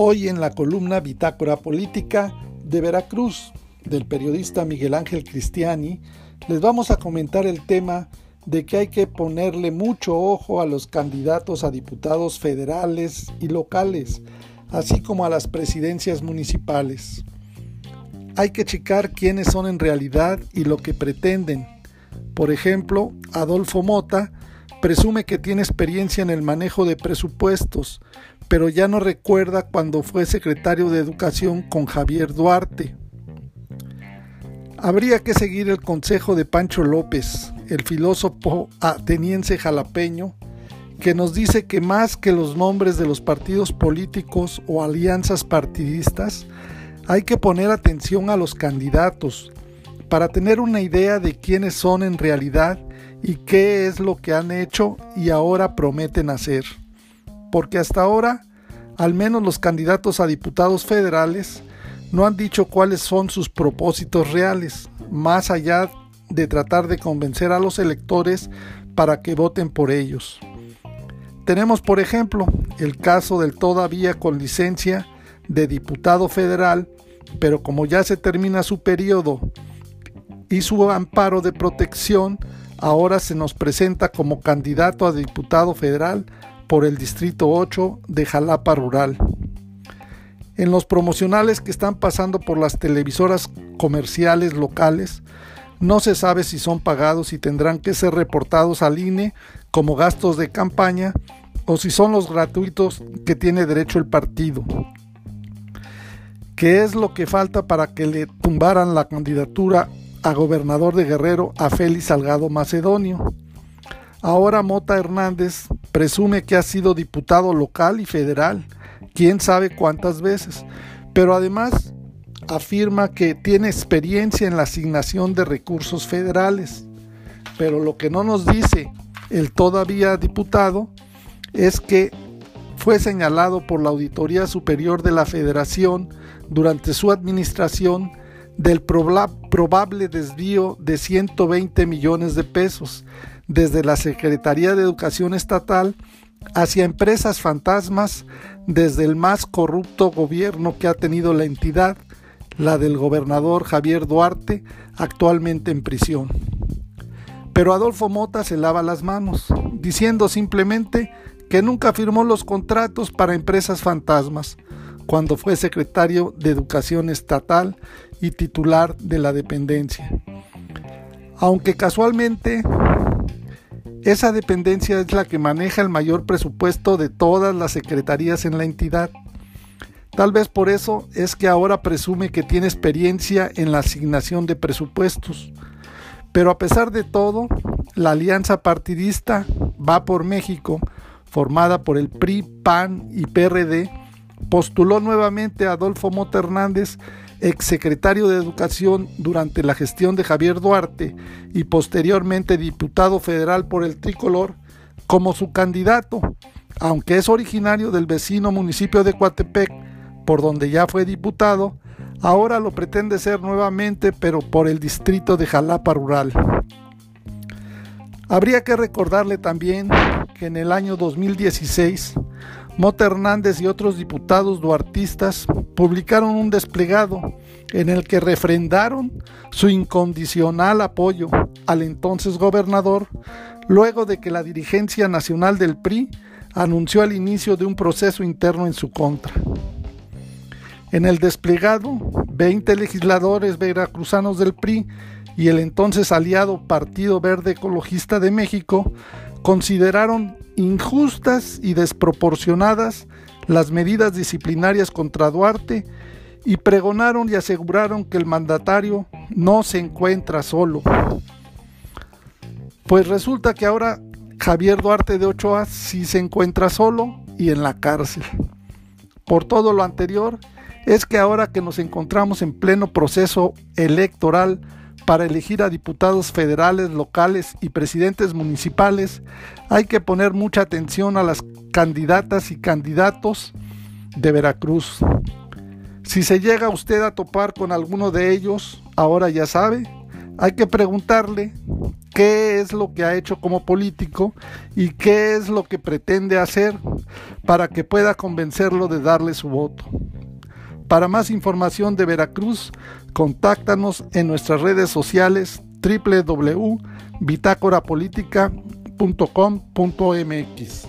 Hoy en la columna Bitácora Política de Veracruz del periodista Miguel Ángel Cristiani, les vamos a comentar el tema de que hay que ponerle mucho ojo a los candidatos a diputados federales y locales, así como a las presidencias municipales. Hay que checar quiénes son en realidad y lo que pretenden. Por ejemplo, Adolfo Mota presume que tiene experiencia en el manejo de presupuestos, pero ya no recuerda cuando fue secretario de Educación con Javier Duarte. Habría que seguir el consejo de Pancho López, el filósofo ateniense jalapeño, que nos dice que más que los nombres de los partidos políticos o alianzas partidistas, hay que poner atención a los candidatos para tener una idea de quiénes son en realidad y qué es lo que han hecho y ahora prometen hacer. Porque hasta ahora, al menos los candidatos a diputados federales no han dicho cuáles son sus propósitos reales, más allá de tratar de convencer a los electores para que voten por ellos. Tenemos, por ejemplo, el caso del todavía con licencia de diputado federal, pero como ya se termina su periodo y su amparo de protección, ahora se nos presenta como candidato a diputado federal por el Distrito 8 de Jalapa Rural. En los promocionales que están pasando por las televisoras comerciales locales, no se sabe si son pagados y tendrán que ser reportados al INE como gastos de campaña o si son los gratuitos que tiene derecho el partido. ¿Qué es lo que falta para que le tumbaran la candidatura a gobernador de Guerrero a Félix Salgado Macedonio. Ahora Mota Hernández presume que ha sido diputado local y federal, quién sabe cuántas veces, pero además afirma que tiene experiencia en la asignación de recursos federales. Pero lo que no nos dice el todavía diputado es que fue señalado por la Auditoría Superior de la Federación durante su administración del probable desvío de 120 millones de pesos desde la Secretaría de Educación Estatal hacia empresas fantasmas desde el más corrupto gobierno que ha tenido la entidad, la del gobernador Javier Duarte, actualmente en prisión. Pero Adolfo Mota se lava las manos, diciendo simplemente que nunca firmó los contratos para empresas fantasmas, cuando fue secretario de Educación Estatal y titular de la dependencia. Aunque casualmente esa dependencia es la que maneja el mayor presupuesto de todas las secretarías en la entidad. Tal vez por eso es que ahora presume que tiene experiencia en la asignación de presupuestos. Pero a pesar de todo, la alianza partidista Va por México, formada por el PRI, PAN y PRD, postuló nuevamente a Adolfo Mota Hernández, exsecretario de Educación durante la gestión de Javier Duarte y posteriormente diputado federal por el tricolor, como su candidato, aunque es originario del vecino municipio de Coatepec, por donde ya fue diputado, ahora lo pretende ser nuevamente, pero por el distrito de Jalapa Rural. Habría que recordarle también que en el año 2016 Mota Hernández y otros diputados duartistas publicaron un desplegado en el que refrendaron su incondicional apoyo al entonces gobernador luego de que la dirigencia nacional del PRI anunció el inicio de un proceso interno en su contra. En el desplegado, 20 legisladores veracruzanos del PRI y el entonces aliado Partido Verde Ecologista de México consideraron injustas y desproporcionadas las medidas disciplinarias contra Duarte y pregonaron y aseguraron que el mandatario no se encuentra solo. Pues resulta que ahora Javier Duarte de Ochoa sí se encuentra solo y en la cárcel. Por todo lo anterior, es que ahora que nos encontramos en pleno proceso electoral para elegir a diputados federales, locales y presidentes municipales, hay que poner mucha atención a las candidatas y candidatos de Veracruz. Si se llega usted a topar con alguno de ellos, ahora ya sabe, Hay que preguntarle qué es lo que ha hecho como político y qué es lo que pretende hacer para que pueda convencerlo de darle su voto. Para más información de Veracruz, contáctanos en nuestras redes sociales www.bitácorapolítica.com.mx.